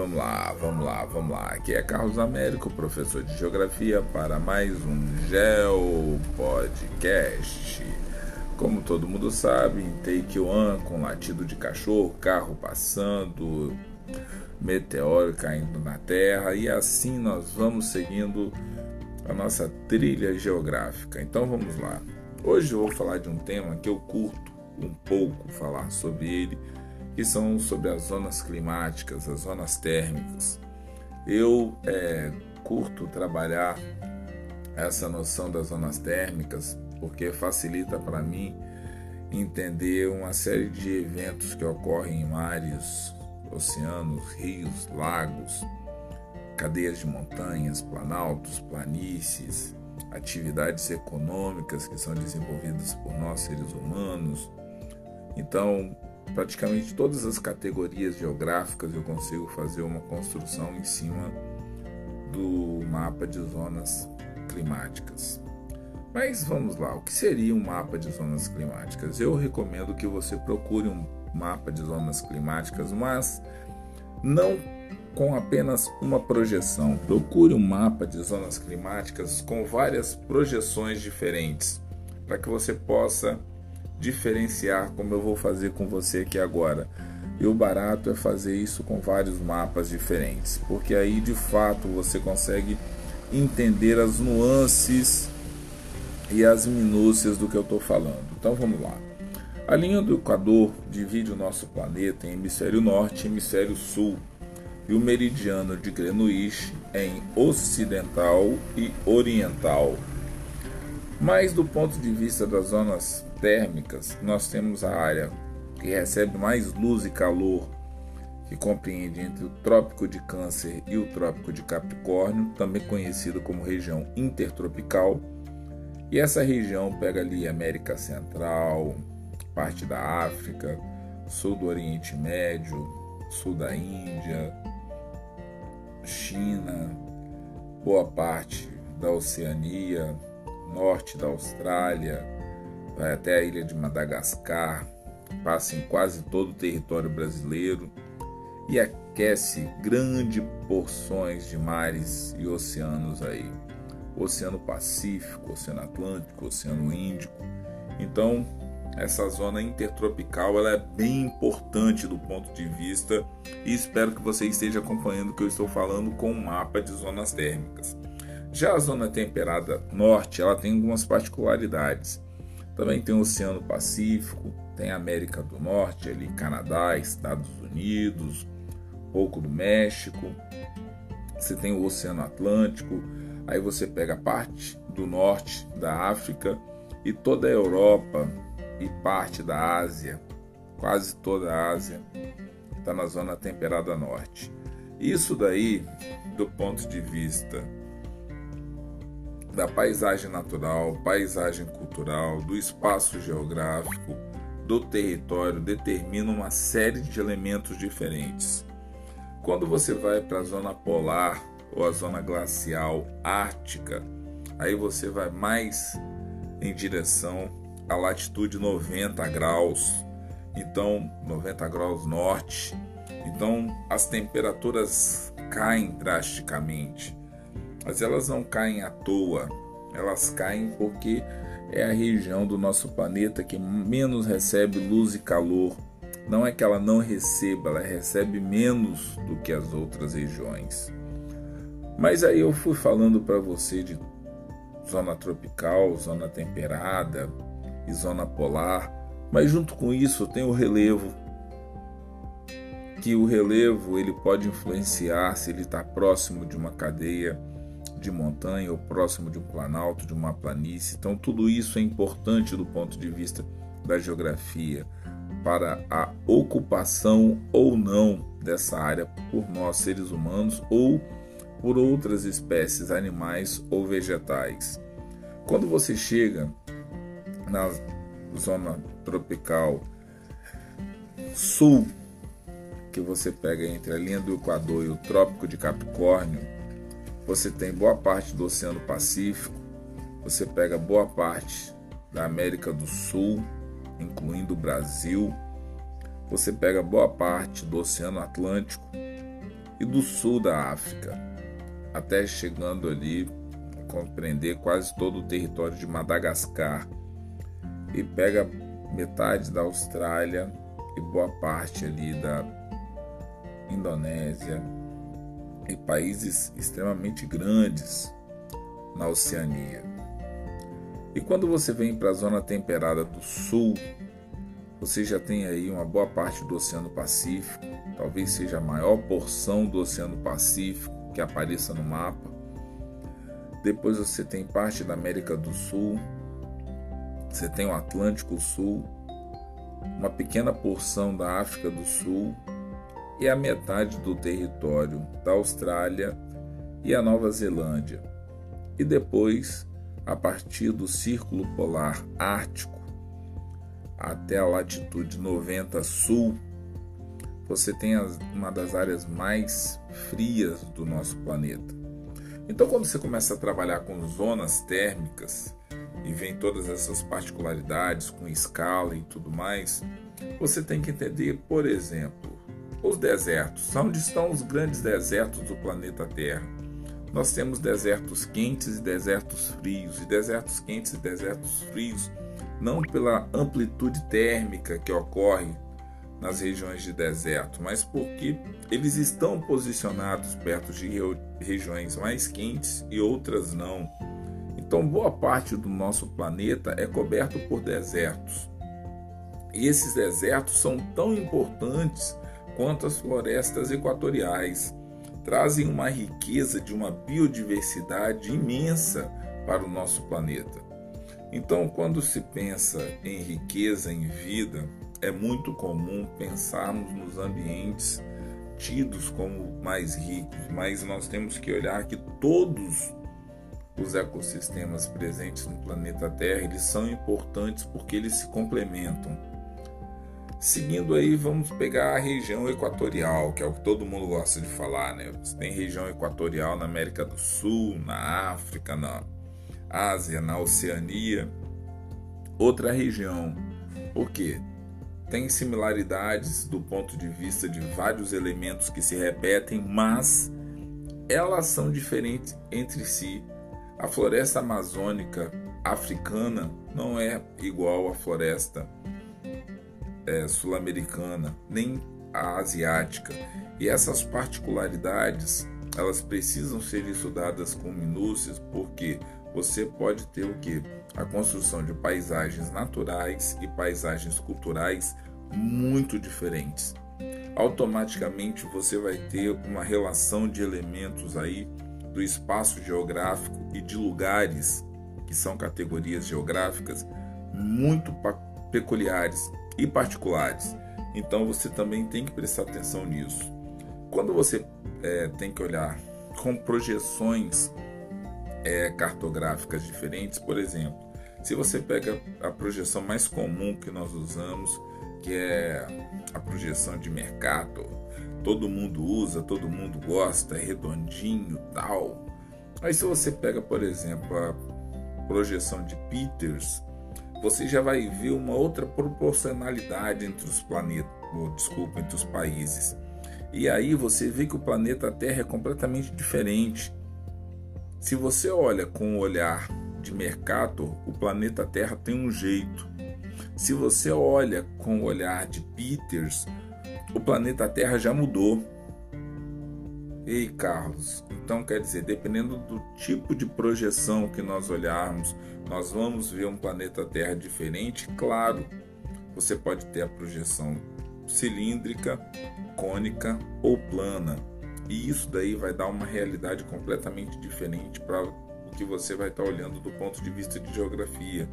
vamos lá, vamos lá, vamos lá. Aqui é Carlos Américo, professor de Geografia, para mais um Geo Podcast. Como todo mundo sabe, em Take One, com latido de cachorro, carro passando, meteoro caindo na Terra, e assim nós vamos seguindo a nossa trilha geográfica. Então vamos lá. Hoje eu vou falar de um tema que eu curto um pouco falar sobre ele que são sobre as zonas climáticas, as zonas térmicas. Eu é, curto trabalhar essa noção das zonas térmicas porque facilita para mim entender uma série de eventos que ocorrem em mares, oceanos, rios, lagos, cadeias de montanhas, planaltos, planícies, atividades econômicas que são desenvolvidas por nós seres humanos. Então, praticamente todas as categorias geográficas eu consigo fazer uma construção em cima do mapa de zonas climáticas. Mas vamos lá, o que seria um mapa de zonas climáticas? Eu recomendo que você procure um mapa de zonas climáticas, mas não com apenas uma projeção. Procure um mapa de zonas climáticas com várias projeções diferentes, para que você possa diferenciar, como eu vou fazer com você aqui agora. E o barato é fazer isso com vários mapas diferentes, porque aí de fato você consegue entender as nuances e as minúcias do que eu estou falando. Então vamos lá. A linha do Equador divide o nosso planeta em hemisfério norte e hemisfério sul, e o meridiano de Greenwich em ocidental e oriental. Mas do ponto de vista das zonas térmicas, nós temos a área que recebe mais luz e calor, que compreende entre o Trópico de Câncer e o Trópico de Capricórnio, também conhecido como região intertropical. E essa região pega ali América Central, parte da África, sul do Oriente Médio, sul da Índia, China, boa parte da Oceania, norte da Austrália, vai até a ilha de Madagascar, passa em quase todo o território brasileiro e aquece grandes porções de mares e oceanos aí. Oceano Pacífico, Oceano Atlântico, Oceano Índico. Então, essa zona intertropical ela é bem importante do ponto de vista e espero que você esteja acompanhando o que eu estou falando com o um mapa de zonas térmicas. Já a zona temperada norte, ela tem algumas particularidades. Também tem o Oceano Pacífico, tem América do Norte, ali Canadá, Estados Unidos, pouco do México. Você tem o Oceano Atlântico, aí você pega parte do norte da África e toda a Europa e parte da Ásia, quase toda a Ásia está na zona temperada norte. Isso daí, do ponto de vista da paisagem natural, paisagem cultural, do espaço geográfico, do território, determina uma série de elementos diferentes. Quando você vai para a zona polar ou a zona glacial ártica, aí você vai mais em direção à latitude 90 graus, então 90 graus norte. Então as temperaturas caem drasticamente. Mas elas não caem à toa, elas caem porque é a região do nosso planeta que menos recebe luz e calor. Não é que ela não receba, ela recebe menos do que as outras regiões. Mas aí eu fui falando para você de zona tropical, zona temperada e zona polar, mas junto com isso tem o relevo, que o relevo ele pode influenciar se ele está próximo de uma cadeia de montanha ou próximo de um planalto, de uma planície. Então, tudo isso é importante do ponto de vista da geografia para a ocupação ou não dessa área por nós seres humanos ou por outras espécies animais ou vegetais. Quando você chega na zona tropical sul, que você pega entre a linha do Equador e o Trópico de Capricórnio, você tem boa parte do Oceano Pacífico, você pega boa parte da América do Sul, incluindo o Brasil, você pega boa parte do Oceano Atlântico e do sul da África, até chegando ali a compreender quase todo o território de Madagascar. E pega metade da Austrália e boa parte ali da Indonésia e países extremamente grandes na Oceania. E quando você vem para a zona temperada do sul, você já tem aí uma boa parte do Oceano Pacífico, talvez seja a maior porção do Oceano Pacífico que apareça no mapa. Depois você tem parte da América do Sul, você tem o Atlântico Sul, uma pequena porção da África do Sul e a metade do território da Austrália e a Nova Zelândia. E depois, a partir do Círculo Polar Ártico até a latitude 90 sul, você tem uma das áreas mais frias do nosso planeta. Então, quando você começa a trabalhar com zonas térmicas e vem todas essas particularidades com escala e tudo mais, você tem que entender, por exemplo, os desertos. Onde estão os grandes desertos do planeta Terra? Nós temos desertos quentes e desertos frios, e desertos quentes e desertos frios não pela amplitude térmica que ocorre nas regiões de deserto, mas porque eles estão posicionados perto de regiões mais quentes e outras não. Então, boa parte do nosso planeta é coberto por desertos. E esses desertos são tão importantes quanto as florestas equatoriais. Trazem uma riqueza de uma biodiversidade imensa para o nosso planeta. Então, quando se pensa em riqueza em vida, é muito comum pensarmos nos ambientes tidos como mais ricos, mas nós temos que olhar que todos os ecossistemas presentes no planeta Terra, eles são importantes porque eles se complementam. Seguindo aí, vamos pegar a região equatorial, que é o que todo mundo gosta de falar, né? Você tem região equatorial na América do Sul, na África, na Ásia, na Oceania. Outra região. Por quê? Tem similaridades do ponto de vista de vários elementos que se repetem, mas elas são diferentes entre si. A floresta amazônica africana não é igual à floresta é, sul-americana, nem a asiática. E essas particularidades, elas precisam ser estudadas com minúcias, porque você pode ter o que? A construção de paisagens naturais e paisagens culturais muito diferentes. Automaticamente você vai ter uma relação de elementos aí do espaço geográfico e de lugares que são categorias geográficas muito peculiares e particulares. Então você também tem que prestar atenção nisso. Quando você é, tem que olhar com projeções é, cartográficas diferentes, por exemplo, se você pega a projeção mais comum que nós usamos, que é a projeção de mercado, todo mundo usa, todo mundo gosta, é redondinho, tal. Aí se você pega, por exemplo, a projeção de Peters, você já vai ver uma outra proporcionalidade entre os planetas, ou, desculpa, entre os países. E aí você vê que o planeta Terra é completamente diferente. Se você olha com o olhar de Mercator, o planeta Terra tem um jeito. Se você olha com o olhar de Peters, o planeta Terra já mudou. Ei, Carlos, então quer dizer, dependendo do tipo de projeção que nós olharmos, nós vamos ver um planeta Terra diferente? Claro, você pode ter a projeção cilíndrica, cônica ou plana. E isso daí vai dar uma realidade completamente diferente para o que você vai estar olhando do ponto de vista de geografia.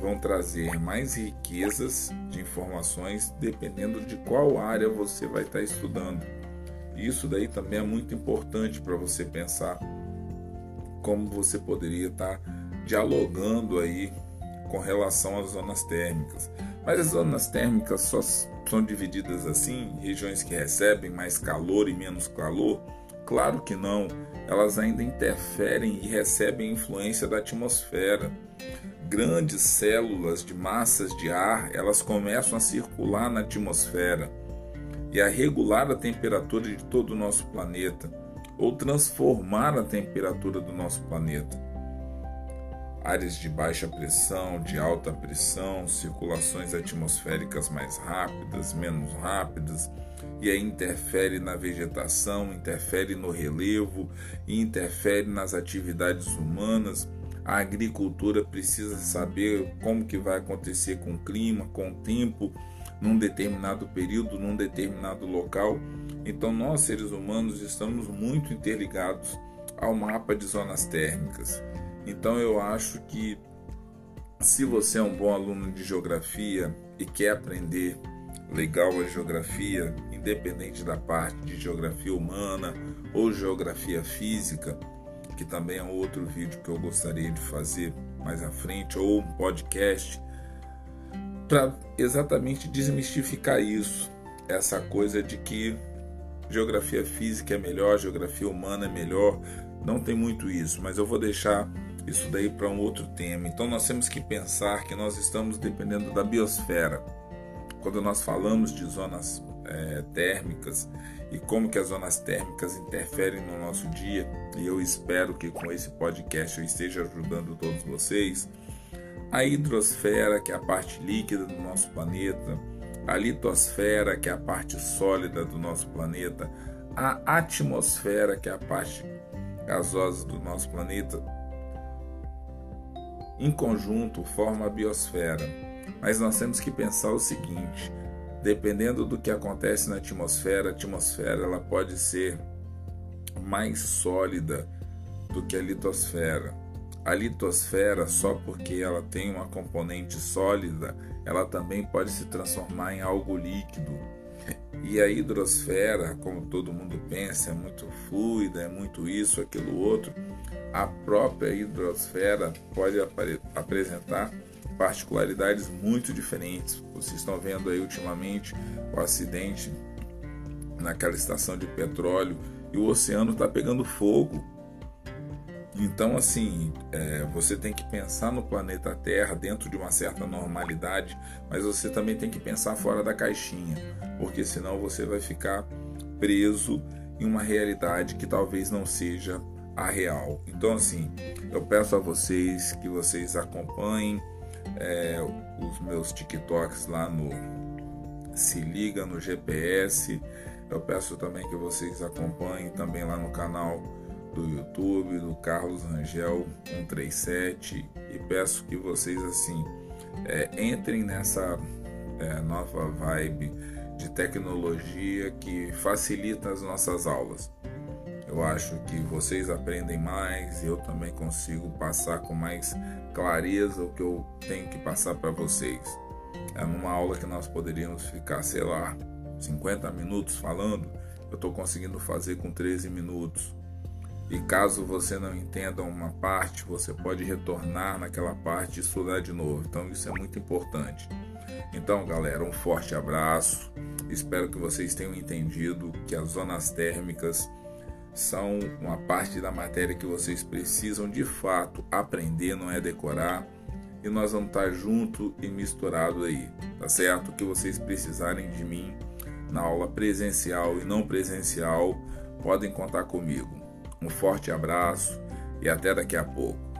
Vão trazer mais riquezas de informações dependendo de qual área você vai estar estudando. Isso daí também é muito importante para você pensar como você poderia estar dialogando aí com relação às zonas térmicas. Mas as zonas térmicas só são divididas assim, regiões que recebem mais calor e menos calor? Claro que não. Elas ainda interferem e recebem influência da atmosfera. Grandes células de massas de ar, elas começam a circular na atmosfera. E a regular a temperatura de todo o nosso planeta ou transformar a temperatura do nosso planeta. Áreas de baixa pressão, de alta pressão, circulações atmosféricas mais rápidas, menos rápidas, e aí interfere na vegetação, interfere no relevo, interfere nas atividades humanas. A agricultura precisa saber como que vai acontecer com o clima, com o tempo, num determinado período, num determinado local. Então, nós seres humanos estamos muito interligados ao mapa de zonas térmicas. Então, eu acho que se você é um bom aluno de geografia e quer aprender legal a geografia, independente da parte de geografia humana ou geografia física, que também é um outro vídeo que eu gostaria de fazer mais à frente, ou um podcast, para exatamente desmistificar isso, essa coisa de que geografia física é melhor, geografia humana é melhor. Não tem muito isso, mas eu vou deixar isso daí para um outro tema. Então nós temos que pensar que nós estamos dependendo da biosfera. Quando nós falamos de zonas é, térmicas e como que as zonas térmicas interferem no nosso dia, e eu espero que com esse podcast eu esteja ajudando todos vocês, a hidrosfera, que é a parte líquida do nosso planeta, a litosfera, que é a parte sólida do nosso planeta, a atmosfera, que é a parte gasosa do nosso planeta, em conjunto forma a biosfera. Mas nós temos que pensar o seguinte: dependendo do que acontece na atmosfera, a atmosfera ela pode ser mais sólida do que a litosfera. A litosfera, só porque ela tem uma componente sólida, ela também pode se transformar em algo líquido. E a hidrosfera, como todo mundo pensa, é muito fluida, é muito isso, aquilo outro. A própria hidrosfera pode ap apresentar particularidades muito diferentes. Vocês estão vendo aí ultimamente o acidente naquela estação de petróleo e o oceano está pegando fogo. Então, assim, é, você tem que pensar no planeta Terra dentro de uma certa normalidade, mas você também tem que pensar fora da caixinha, porque senão você vai ficar preso em uma realidade que talvez não seja a real. Então, assim, eu peço a vocês que vocês acompanhem é, os meus TikToks lá no Se Liga no GPS. Eu peço também que vocês acompanhem também lá no canal do YouTube do Carlos Rangel 137 e peço que vocês assim é, entrem nessa é, nova vibe de tecnologia que facilita as nossas aulas. Eu acho que vocês aprendem mais e eu também consigo passar com mais clareza o que eu tenho que passar para vocês. É numa aula que nós poderíamos ficar, sei lá, 50 minutos falando, eu estou conseguindo fazer com 13 minutos. E caso você não entenda uma parte, você pode retornar naquela parte e estudar de novo. Então isso é muito importante. Então, galera, um forte abraço. Espero que vocês tenham entendido que as zonas térmicas são uma parte da matéria que vocês precisam de fato aprender, não é decorar. E nós vamos estar junto e misturado aí, tá certo? O que vocês precisarem de mim na aula presencial e não presencial, podem contar comigo. Um forte abraço e até daqui a pouco.